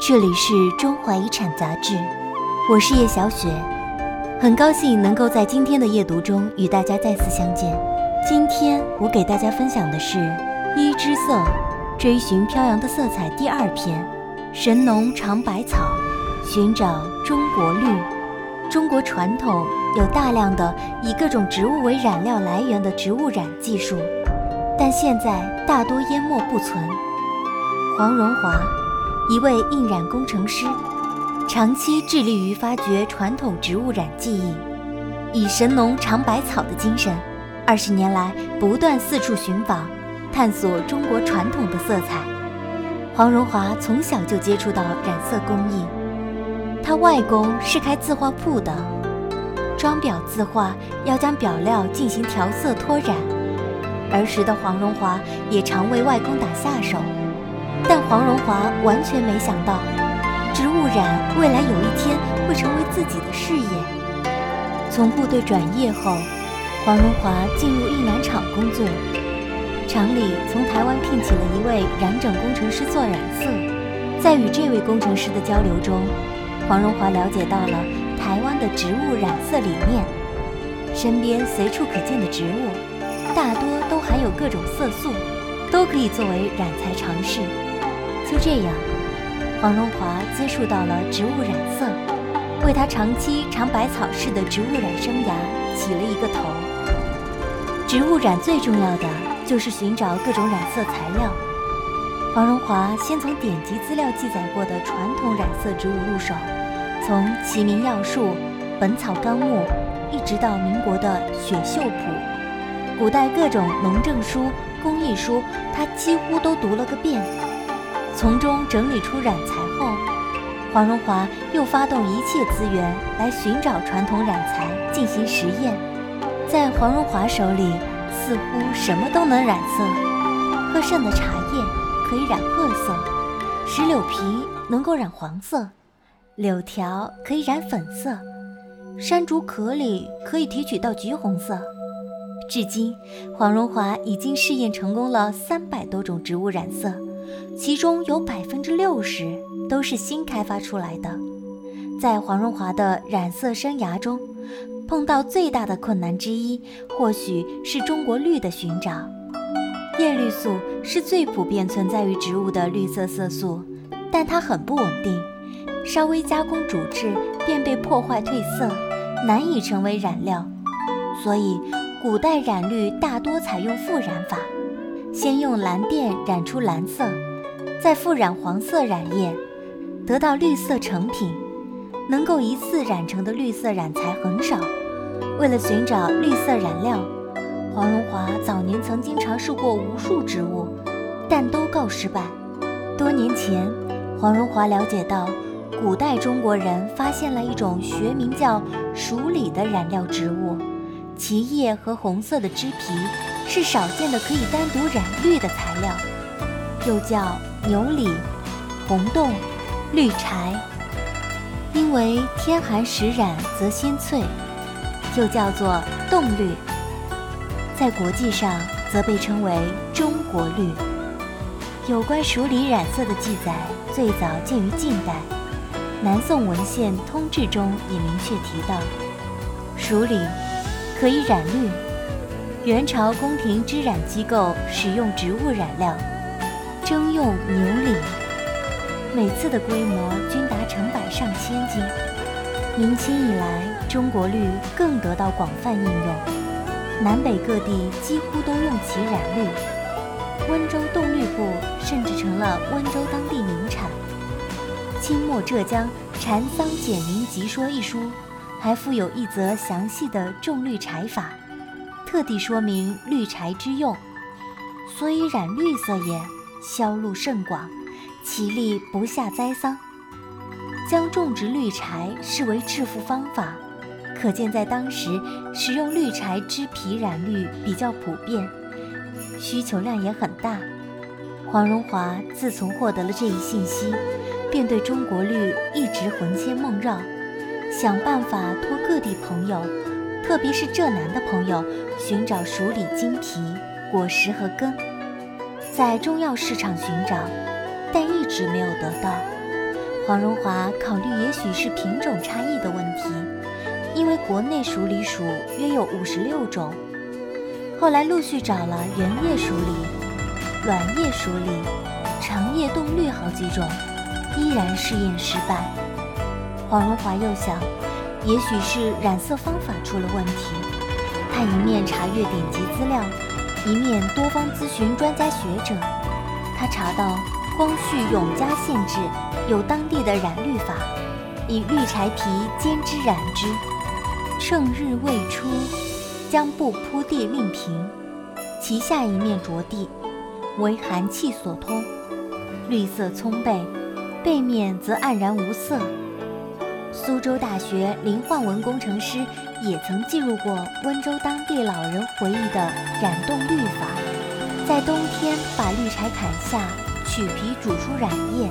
这里是中华遗产杂志，我是叶小雪，很高兴能够在今天的夜读中与大家再次相见。今天我给大家分享的是《一之色：追寻飘扬的色彩》第二篇《神农尝百草，寻找中国绿》。中国传统有大量的以各种植物为染料来源的植物染技术，但现在大多淹没不存。黄荣华。一位印染工程师，长期致力于发掘传统植物染技艺，以神农尝百草的精神，二十年来不断四处寻访，探索中国传统的色彩。黄荣华从小就接触到染色工艺，他外公是开字画铺的，装裱字画要将表料进行调色脱染，儿时的黄荣华也常为外公打下手。但黄荣华完全没想到，植物染未来有一天会成为自己的事业。从部队转业后，黄荣华进入印染厂工作，厂里从台湾聘请了一位染整工程师做染色。在与这位工程师的交流中，黄荣华了解到了台湾的植物染色理念。身边随处可见的植物，大多都含有各种色素，都可以作为染材尝试。就这样，黄荣华接触到了植物染色，为他长期尝百草式的植物染生涯起了一个头。植物染最重要的就是寻找各种染色材料。黄荣华先从典籍资料记载过的传统染色植物入手，从《齐民要术》《本草纲目》，一直到民国的《雪秀谱》，古代各种农政书、工艺书，他几乎都读了个遍。从中整理出染材后，黄荣华又发动一切资源来寻找传统染材进行实验。在黄荣华手里，似乎什么都能染色。喝剩的茶叶可以染褐色，石榴皮能够染黄色，柳条可以染粉色，山竹壳里可以提取到橘红色。至今，黄荣华已经试验成功了三百多种植物染色。其中有百分之六十都是新开发出来的。在黄荣华的染色生涯中，碰到最大的困难之一，或许是中国绿的寻找。叶绿素是最普遍存在于植物的绿色色素，但它很不稳定，稍微加工煮制便被破坏褪色，难以成为染料。所以，古代染绿大多采用复染法。先用蓝靛染出蓝色，再复染黄色染液，得到绿色成品。能够一次染成的绿色染材很少。为了寻找绿色染料，黄荣华早年曾经尝试过无数植物，但都告失败。多年前，黄荣华了解到，古代中国人发现了一种学名叫鼠李的染料植物，其叶和红色的枝皮。是少见的可以单独染绿的材料，又叫牛里、红豆、绿柴。因为天寒时染则鲜翠，又叫做冻绿。在国际上则被称为中国绿。有关鼠李染色的记载最早见于近代，南宋文献《通志》中也明确提到，鼠李可以染绿。元朝宫廷织染机构使用植物染料，征用牛李，每次的规模均达成百上千斤。明清以来，中国绿更得到广泛应用，南北各地几乎都用其染绿。温州冻绿布甚至成了温州当地名产。清末浙江《禅桑简明集说》一书，还附有一则详细的种绿柴法。特地说明绿柴之用，所以染绿色也销路甚广，其利不下栽桑。将种植绿柴视为致富方法，可见在当时使用绿柴枝皮染绿比较普遍，需求量也很大。黄荣华自从获得了这一信息，便对中国绿一直魂牵梦绕，想办法托各地朋友。特别是浙南的朋友寻找鼠李金皮、果实和根，在中药市场寻找，但一直没有得到。黄荣华考虑也许是品种差异的问题，因为国内熟梨属约有五十六种。后来陆续找了圆叶熟梨、卵叶熟梨、长叶冻绿好几种，依然试验失败。黄荣华又想，也许是染色方法出了问题。他一面查阅典籍资料，一面多方咨询专家学者。他查到。光绪永嘉县制有当地的染绿法，以绿柴皮煎之染之，趁日未出，将布铺地令平，其下一面着地，为寒气所通，绿色葱背，背面则黯然无色。苏州大学林焕文工程师也曾记录过温州当地老人回忆的染冻绿法，在冬天把绿柴砍下。取皮煮出染液，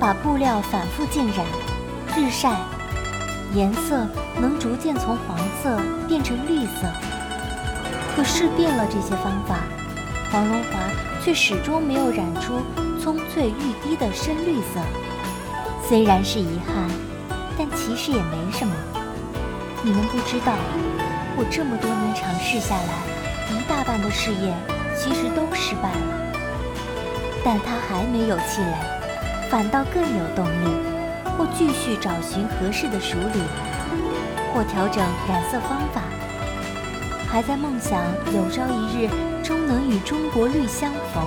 把布料反复浸染，日晒，颜色能逐渐从黄色变成绿色。可试遍了这些方法，黄荣华却始终没有染出葱翠欲滴的深绿色。虽然是遗憾，其实也没什么。你们不知道，我这么多年尝试下来，一大半的试验其实都失败了。但他还没有气馁，反倒更有动力，或继续找寻合适的熟理，或调整染色方法，还在梦想有朝一日终能与中国绿相逢。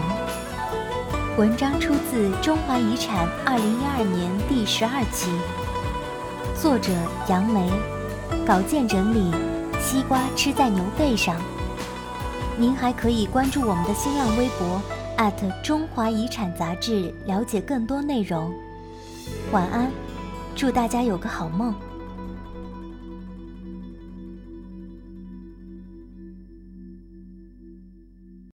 文章出自《中华遗产》二零一二年第十二期，作者杨梅，稿件整理：西瓜吃在牛背上。您还可以关注我们的新浪微博。中华遗产杂志，了解更多内容。晚安，祝大家有个好梦。